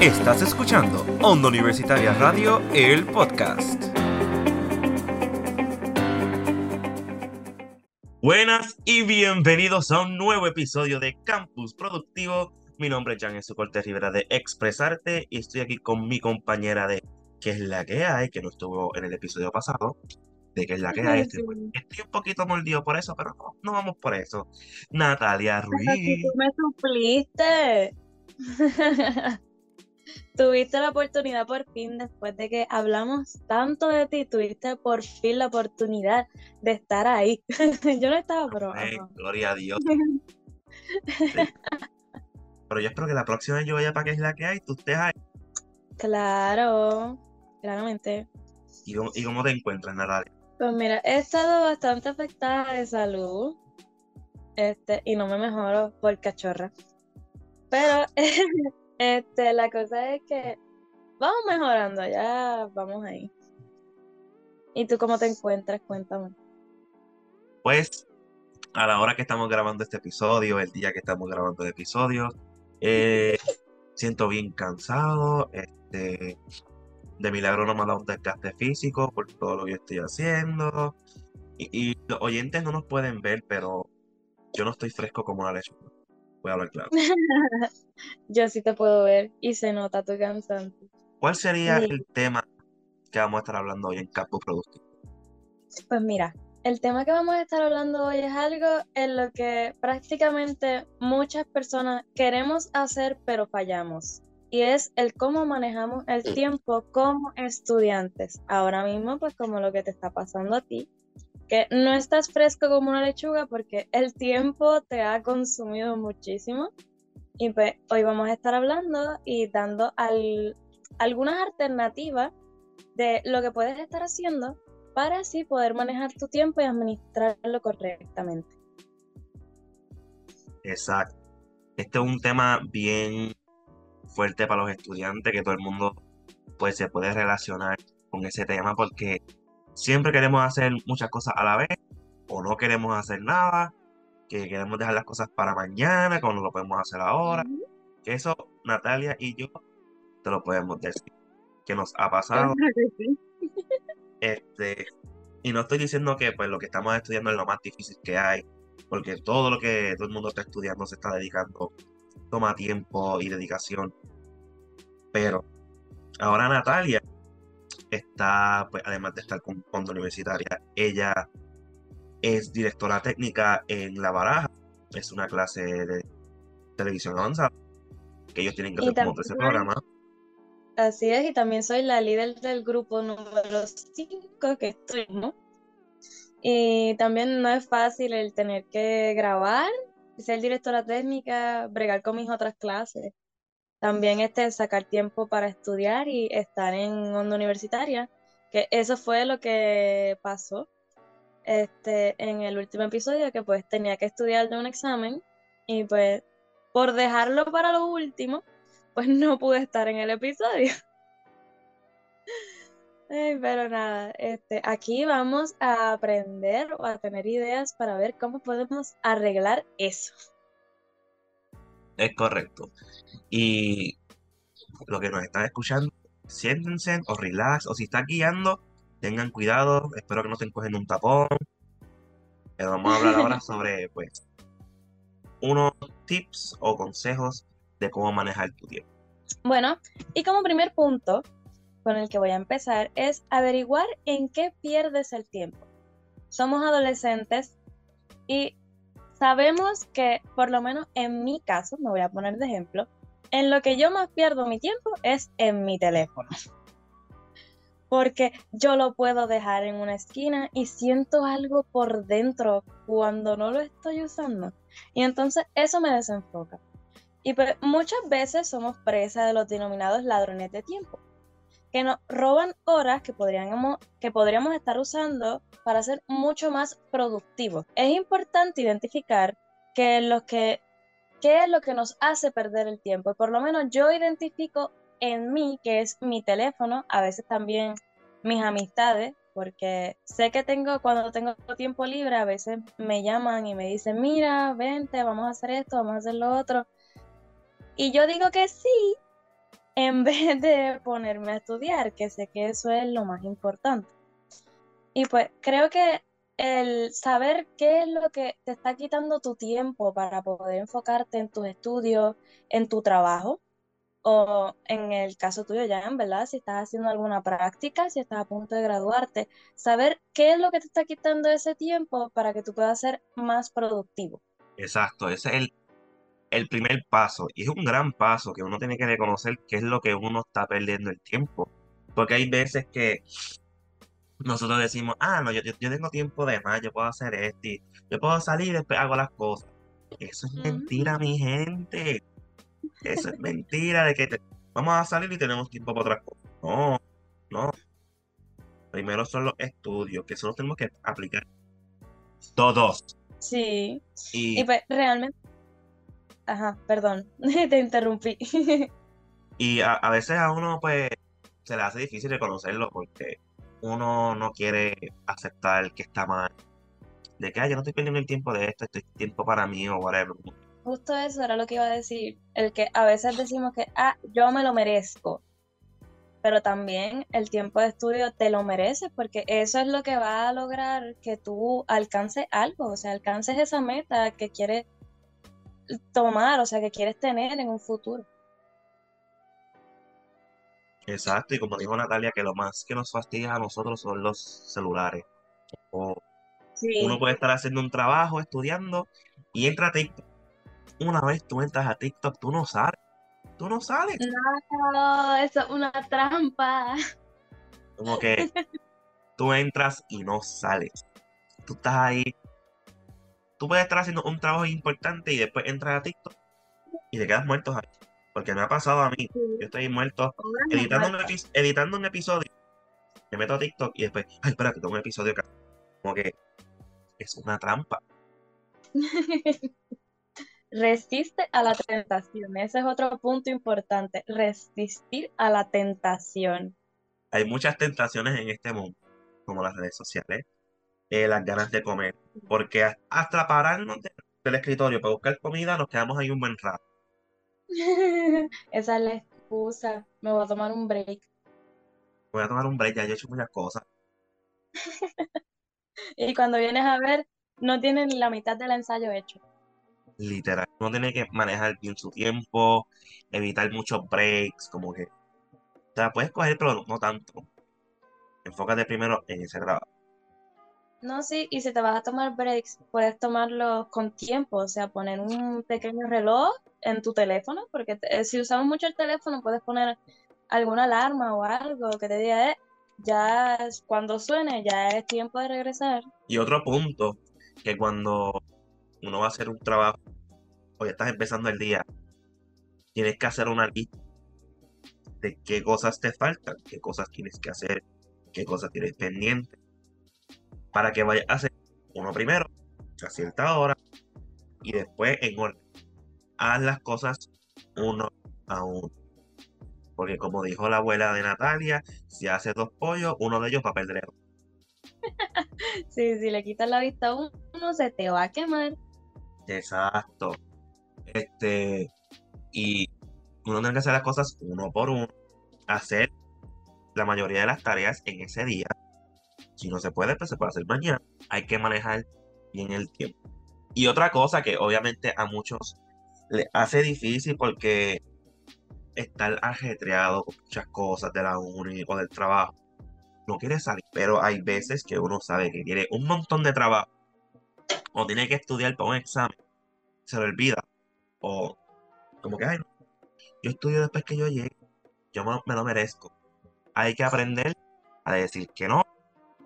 Estás escuchando Onda Universitaria Radio, el podcast. Buenas y bienvenidos a un nuevo episodio de Campus Productivo. Mi nombre es Jan Jesús Cortés Rivera de Expresarte y estoy aquí con mi compañera de ¿Qué es la que hay? que no estuvo en el episodio pasado. De ¿Qué es la que hay? Estoy, estoy un poquito mordido por eso, pero no, no vamos por eso. Natalia Ruiz. Pero si tú me supliste. tuviste la oportunidad por fin, después de que hablamos tanto de ti, tuviste por fin la oportunidad de estar ahí. yo no estaba, pero... gloria a Dios. Pero yo espero que la próxima vez yo vaya para que es la que hay, tú estés ahí. Claro, claramente. ¿Y cómo, te encuentras, Natalia? Pues mira, he estado bastante afectada de salud. Este, y no me mejoro por cachorra. Pero Este, la cosa es que vamos mejorando, ya vamos ahí. ¿Y tú cómo te encuentras? Cuéntame. Pues, a la hora que estamos grabando este episodio, el día que estamos grabando el episodio, eh, siento bien cansado. Este, de milagro no me ha dado un desgaste físico por todo lo que estoy haciendo. Y, y, los oyentes no nos pueden ver, pero yo no estoy fresco como una lechuga. Voy a hablar claro. Yo sí te puedo ver y se nota tu cansante. ¿Cuál sería el tema que vamos a estar hablando hoy en Campo Productivo? Pues mira, el tema que vamos a estar hablando hoy es algo en lo que prácticamente muchas personas queremos hacer pero fallamos. Y es el cómo manejamos el tiempo como estudiantes. Ahora mismo, pues como lo que te está pasando a ti, que no estás fresco como una lechuga porque el tiempo te ha consumido muchísimo. Y pues hoy vamos a estar hablando y dando algunas alternativas de lo que puedes estar haciendo para así poder manejar tu tiempo y administrarlo correctamente. Exacto. Este es un tema bien fuerte para los estudiantes, que todo el mundo pues, se puede relacionar con ese tema porque siempre queremos hacer muchas cosas a la vez o no queremos hacer nada, que queremos dejar las cosas para mañana cuando lo podemos hacer ahora. Que eso Natalia y yo te lo podemos decir. Que nos ha pasado. este, y no estoy diciendo que pues lo que estamos estudiando es lo más difícil que hay, porque todo lo que todo el mundo está estudiando se está dedicando, toma tiempo y dedicación. Pero ahora Natalia está, pues, además de estar con Onda Universitaria, ella es directora técnica en La Baraja. Es una clase de televisión avanzada que ellos tienen que hacer como ese programa. Así es, y también soy la líder del grupo número 5 que estoy, ¿no? Y también no es fácil el tener que grabar, ser directora técnica, bregar con mis otras clases también este, sacar tiempo para estudiar y estar en onda universitaria, que eso fue lo que pasó este, en el último episodio, que pues tenía que estudiar de un examen y pues por dejarlo para lo último, pues no pude estar en el episodio. pero nada, este, aquí vamos a aprender o a tener ideas para ver cómo podemos arreglar eso. Es correcto. Y lo que nos están escuchando, siéntense o relax, o si están guiando, tengan cuidado, espero que no estén cogiendo un tapón. Pero vamos a hablar ahora sobre, pues, unos tips o consejos de cómo manejar tu tiempo. Bueno, y como primer punto con el que voy a empezar es averiguar en qué pierdes el tiempo. Somos adolescentes y sabemos que, por lo menos en mi caso, me voy a poner de ejemplo, en lo que yo más pierdo mi tiempo es en mi teléfono. Porque yo lo puedo dejar en una esquina y siento algo por dentro cuando no lo estoy usando. Y entonces eso me desenfoca. Y pues muchas veces somos presa de los denominados ladrones de tiempo, que nos roban horas que podríamos, que podríamos estar usando para ser mucho más productivos. Es importante identificar que qué es lo que nos hace perder el tiempo. por lo menos yo identifico en mí, que es mi teléfono, a veces también mis amistades, porque sé que tengo, cuando tengo tiempo libre, a veces me llaman y me dicen, mira, vente, vamos a hacer esto, vamos a hacer lo otro. Y yo digo que sí, en vez de ponerme a estudiar, que sé que eso es lo más importante. Y pues creo que el saber qué es lo que te está quitando tu tiempo para poder enfocarte en tus estudios, en tu trabajo, o en el caso tuyo ya, en verdad, si estás haciendo alguna práctica, si estás a punto de graduarte, saber qué es lo que te está quitando ese tiempo para que tú puedas ser más productivo. Exacto, ese es el, el primer paso y es un gran paso que uno tiene que reconocer qué es lo que uno está perdiendo el tiempo. Porque hay veces que nosotros decimos, ah, no, yo, yo, tengo tiempo de más, yo puedo hacer esto, y yo puedo salir y después hago las cosas. Eso es mentira, mi gente. Eso es mentira de que vamos a salir y tenemos tiempo para otras cosas. No, no. Primero son los estudios, que solo tenemos que aplicar todos. Sí. Y, pues realmente. Ajá, perdón, te interrumpí. y a, a, veces a uno, pues, se le hace difícil reconocerlo porque uno no quiere aceptar que está mal. De que, yo no estoy perdiendo el tiempo de esto, estoy tiempo para mí o whatever. Justo eso era lo que iba a decir. El que a veces decimos que, ah, yo me lo merezco. Pero también el tiempo de estudio te lo mereces porque eso es lo que va a lograr que tú alcances algo, o sea, alcances esa meta que quieres tomar, o sea, que quieres tener en un futuro. Exacto, y como dijo Natalia, que lo más que nos fastidia a nosotros son los celulares. O Uno puede estar haciendo un trabajo, estudiando, y entra a TikTok una vez tú entras a TikTok, tú no sales. Tú no sales. No, eso es una trampa. Como que tú entras y no sales. Tú estás ahí. Tú puedes estar haciendo un trabajo importante y después entras a TikTok y te quedas muerto ahí. Porque me ha pasado a mí. Yo estoy muerto editando un, editando un episodio. Me meto a TikTok y después, ay, espera, que tengo un episodio acá. Como que es una trampa. Resiste a la tentación. Ese es otro punto importante. Resistir a la tentación. Hay muchas tentaciones en este mundo, como las redes sociales, eh, las ganas de comer, porque hasta pararnos del escritorio para buscar comida nos quedamos ahí un buen rato. Esa es la excusa. Me voy a tomar un break. Voy a tomar un break, ya yo he hecho muchas cosas. y cuando vienes a ver, no tienen la mitad del ensayo hecho literal. Uno tiene que manejar bien su tiempo, evitar muchos breaks, como que. O sea, puedes coger, pero no tanto. Enfócate primero en ese trabajo. No, sí, y si te vas a tomar breaks, puedes tomarlos con tiempo, o sea, poner un pequeño reloj en tu teléfono, porque eh, si usamos mucho el teléfono, puedes poner alguna alarma o algo que te diga, eh, ya es, cuando suene, ya es tiempo de regresar. Y otro punto, que cuando uno va a hacer un trabajo o ya estás empezando el día, tienes que hacer una lista de qué cosas te faltan, qué cosas tienes que hacer, qué cosas tienes pendientes, para que vayas a hacer uno primero, a cierta hora, y después en orden. Haz las cosas uno a uno. Porque como dijo la abuela de Natalia, si haces dos pollos, uno de ellos va a perder. sí, si le quitas la vista a uno, se te va a quemar. Exacto. Este, y uno tiene que hacer las cosas uno por uno, hacer la mayoría de las tareas en ese día. Si no se puede, pues se puede hacer mañana. Hay que manejar bien el tiempo. Y otra cosa que obviamente a muchos le hace difícil porque estar ajetreado con muchas cosas de la uni o del trabajo. No quiere salir, pero hay veces que uno sabe que tiene un montón de trabajo o tiene que estudiar para un examen, se le olvida. O como que, ay, yo estudio después que yo llegue, yo me, lo merezco. Hay que aprender a decir que no,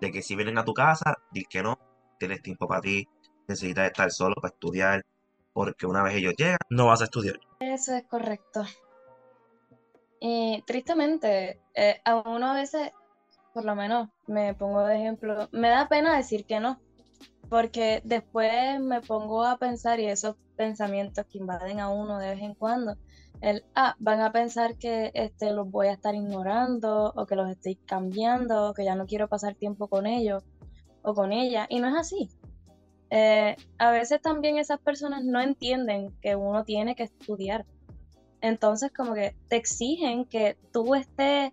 de que si vienen a tu casa, di que no, tienes tiempo para ti, necesitas estar solo para estudiar, porque una vez ellos llegan, no vas a estudiar. Eso es correcto. Y tristemente, eh, a uno a veces, por lo menos me pongo de ejemplo, me da pena decir que no, porque después me pongo a pensar y esos pensamientos que invaden a uno de vez en cuando, el, ah, van a pensar que este, los voy a estar ignorando o que los estoy cambiando o que ya no quiero pasar tiempo con ellos o con ella y no es así. Eh, a veces también esas personas no entienden que uno tiene que estudiar. Entonces como que te exigen que tú estés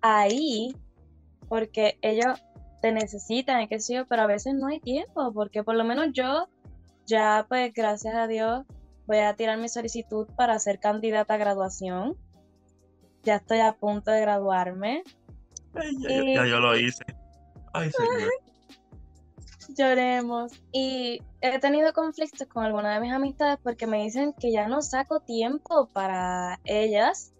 ahí porque ellos te necesitan, qué sé yo, pero a veces no hay tiempo, porque por lo menos yo ya pues gracias a Dios voy a tirar mi solicitud para ser candidata a graduación. Ya estoy a punto de graduarme. ya, yo lo hice. Ay, señor. Lloremos. Y he tenido conflictos con algunas de mis amistades porque me dicen que ya no saco tiempo para ellas.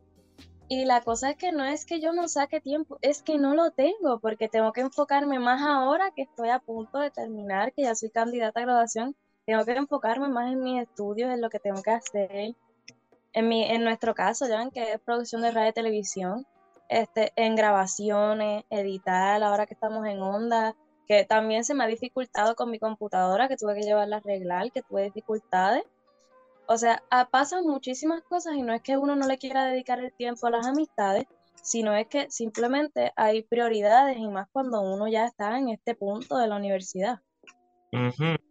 Y la cosa es que no es que yo no saque tiempo, es que no lo tengo porque tengo que enfocarme más ahora que estoy a punto de terminar, que ya soy candidata a graduación. Tengo que enfocarme más en mis estudios, en lo que tengo que hacer. En, mi, en nuestro caso, ya ven que es producción de radio y televisión, este, en grabaciones, editar, ahora que estamos en onda, que también se me ha dificultado con mi computadora, que tuve que llevarla a arreglar, que tuve dificultades. O sea, pasan muchísimas cosas y no es que uno no le quiera dedicar el tiempo a las amistades, sino es que simplemente hay prioridades y más cuando uno ya está en este punto de la universidad. Cuando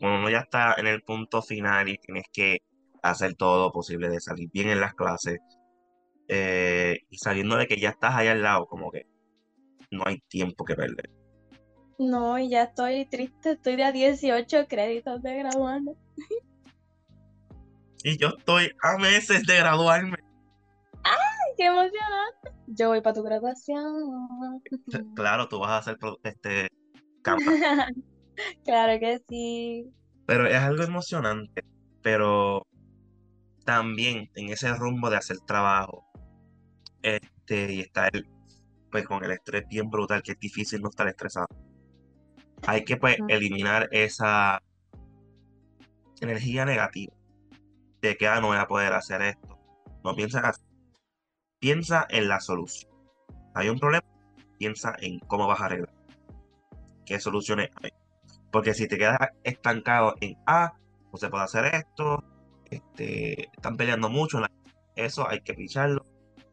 uno ya está en el punto final y tienes que hacer todo lo posible de salir bien en las clases eh, y sabiendo de que ya estás ahí al lado, como que no hay tiempo que perder. No, y ya estoy triste, estoy de a 18 créditos de graduarme. Y yo estoy a meses de graduarme. ¡Ay, qué emocionante! Yo voy para tu graduación. Claro, tú vas a hacer este claro que sí. Pero es algo emocionante. Pero también en ese rumbo de hacer trabajo. Este, y estar pues con el estrés bien brutal, que es difícil no estar estresado hay que pues eliminar esa energía negativa de que ah, no voy a poder hacer esto. No piensa así. Piensa en la solución. Hay un problema, piensa en cómo vas a arreglar. ¿Qué soluciones hay? Porque si te quedas estancado en ah, no se puede hacer esto, este, están peleando mucho, eso hay que picharlo.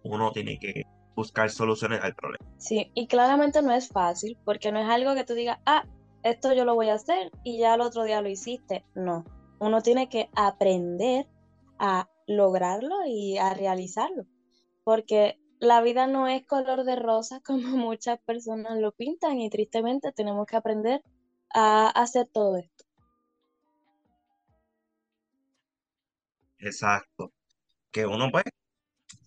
Uno tiene que buscar soluciones al problema. Sí, y claramente no es fácil, porque no es algo que tú digas, ah, esto yo lo voy a hacer y ya el otro día lo hiciste. No, uno tiene que aprender a lograrlo y a realizarlo, porque la vida no es color de rosa como muchas personas lo pintan y tristemente tenemos que aprender a hacer todo esto. Exacto. Que uno pues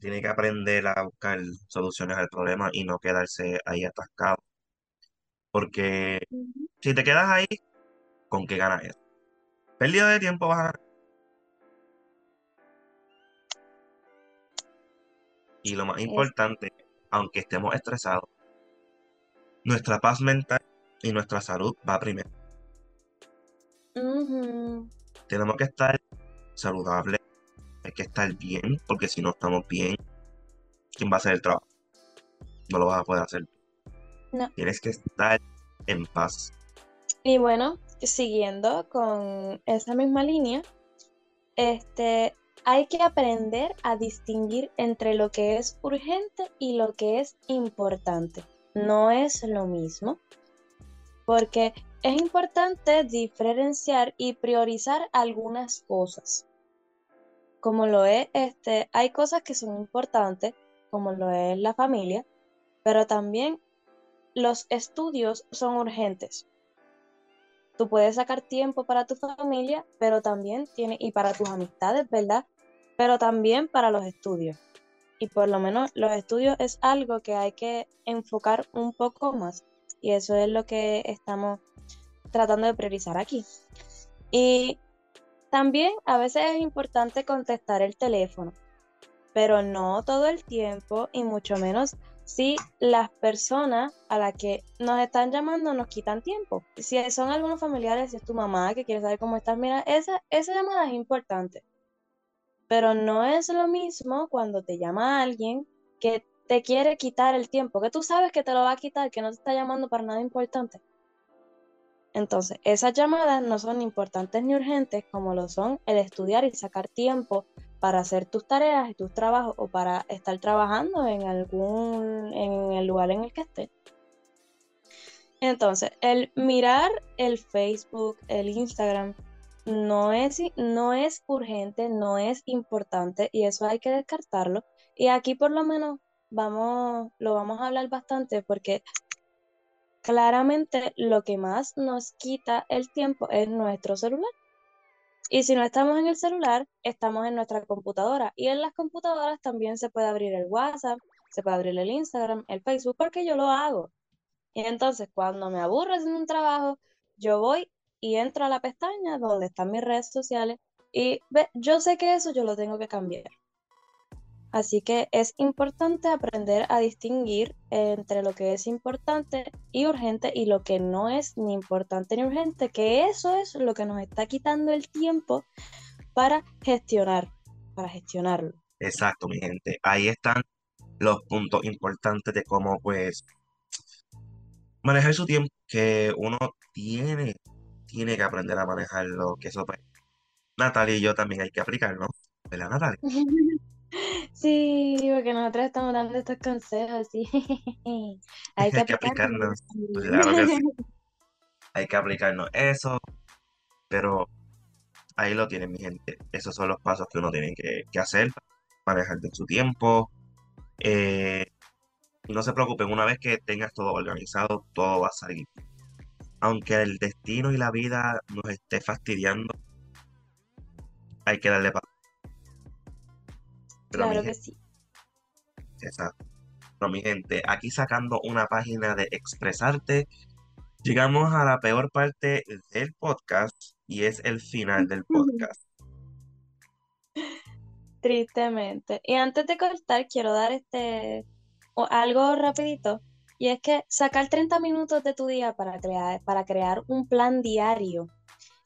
tiene que aprender a buscar soluciones al problema y no quedarse ahí atascado. Porque si te quedas ahí, ¿con qué ganas eso? Pérdida de tiempo vas a ganar. Y lo más importante, aunque estemos estresados, nuestra paz mental y nuestra salud va primero. Tenemos que estar saludables, hay que estar bien, porque si no estamos bien, ¿quién va a hacer el trabajo? No lo vas a poder hacer. Tienes que estar en paz. Y bueno, siguiendo con esa misma línea, este, hay que aprender a distinguir entre lo que es urgente y lo que es importante. No es lo mismo, porque es importante diferenciar y priorizar algunas cosas. Como lo es, este, hay cosas que son importantes, como lo es la familia, pero también los estudios son urgentes. Tú puedes sacar tiempo para tu familia, pero también tiene, y para tus amistades, ¿verdad? Pero también para los estudios. Y por lo menos los estudios es algo que hay que enfocar un poco más. Y eso es lo que estamos tratando de priorizar aquí. Y también a veces es importante contestar el teléfono, pero no todo el tiempo y mucho menos si las personas a las que nos están llamando nos quitan tiempo. Si son algunos familiares, si es tu mamá que quiere saber cómo estás, mira, esa, esa llamada es importante. Pero no es lo mismo cuando te llama alguien que te quiere quitar el tiempo, que tú sabes que te lo va a quitar, que no te está llamando para nada importante. Entonces, esas llamadas no son importantes ni urgentes como lo son el estudiar y sacar tiempo para hacer tus tareas y tus trabajos o para estar trabajando en algún en el lugar en el que estés. Entonces, el mirar el Facebook, el Instagram, no es, no es urgente, no es importante y eso hay que descartarlo. Y aquí por lo menos vamos, lo vamos a hablar bastante porque claramente lo que más nos quita el tiempo es nuestro celular. Y si no estamos en el celular, estamos en nuestra computadora. Y en las computadoras también se puede abrir el WhatsApp, se puede abrir el Instagram, el Facebook, porque yo lo hago. Y entonces cuando me aburro haciendo un trabajo, yo voy y entro a la pestaña donde están mis redes sociales y yo sé que eso yo lo tengo que cambiar. Así que es importante aprender a distinguir entre lo que es importante y urgente y lo que no es ni importante ni urgente, que eso es lo que nos está quitando el tiempo para gestionar, para gestionarlo. Exacto, mi gente. Ahí están los puntos importantes de cómo pues manejar su tiempo, que uno tiene, tiene que aprender a manejarlo, que eso pues Natalia y yo también hay que aplicarlo, ¿verdad Natalia? Sí, porque nosotros estamos dando estos consejos, sí. Hay que, aplicarnos. Claro que sí. Hay que aplicarnos eso, pero ahí lo tienen, mi gente. Esos son los pasos que uno tiene que, hacer, manejar de su tiempo. Eh, y no se preocupen, una vez que tengas todo organizado, todo va a salir. Aunque el destino y la vida nos esté fastidiando, hay que darle paso claro que sí. Exacto. Pero mi gente, aquí sacando una página de expresarte, llegamos a la peor parte del podcast y es el final del podcast. Tristemente. Y antes de cortar, quiero dar este algo rapidito. Y es que sacar 30 minutos de tu día para crear, para crear un plan diario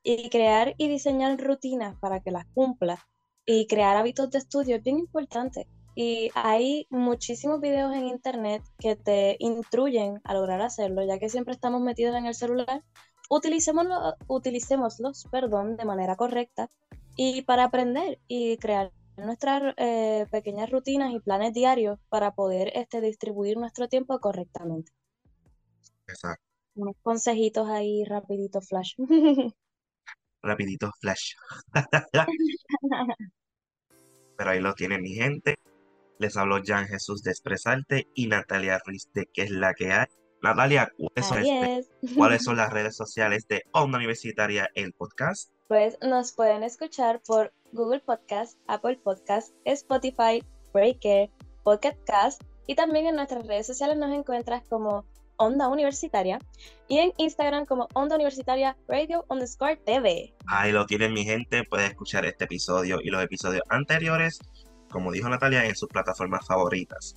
y crear y diseñar rutinas para que las cumplas y crear hábitos de estudio es bien importante. Y hay muchísimos videos en internet que te instruyen a lograr hacerlo, ya que siempre estamos metidos en el celular. Utilicémoslo, utilicémoslos perdón, de manera correcta y para aprender y crear nuestras eh, pequeñas rutinas y planes diarios para poder este, distribuir nuestro tiempo correctamente. Exacto. Unos consejitos ahí rapidito flash. rapidito flash. Pero ahí lo tiene mi gente. Les habló Jan Jesús de Expresarte y Natalia Ruiz de ¿Qué es la que hay? Natalia, ¿cuáles son, este, ¿cuáles son las redes sociales de Onda Universitaria, el podcast? Pues nos pueden escuchar por Google Podcast, Apple Podcast, Spotify, Breaker, Pocket Cast y también en nuestras redes sociales nos encuentras como Onda Universitaria y en Instagram como Onda Universitaria Radio underscore TV. Ahí lo tienen mi gente, pueden escuchar este episodio y los episodios anteriores, como dijo Natalia, en sus plataformas favoritas.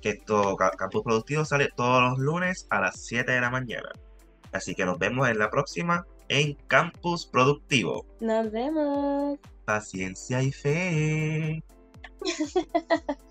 Que esto, Campus Productivo sale todos los lunes a las 7 de la mañana. Así que nos vemos en la próxima en Campus Productivo. Nos vemos. Paciencia y fe.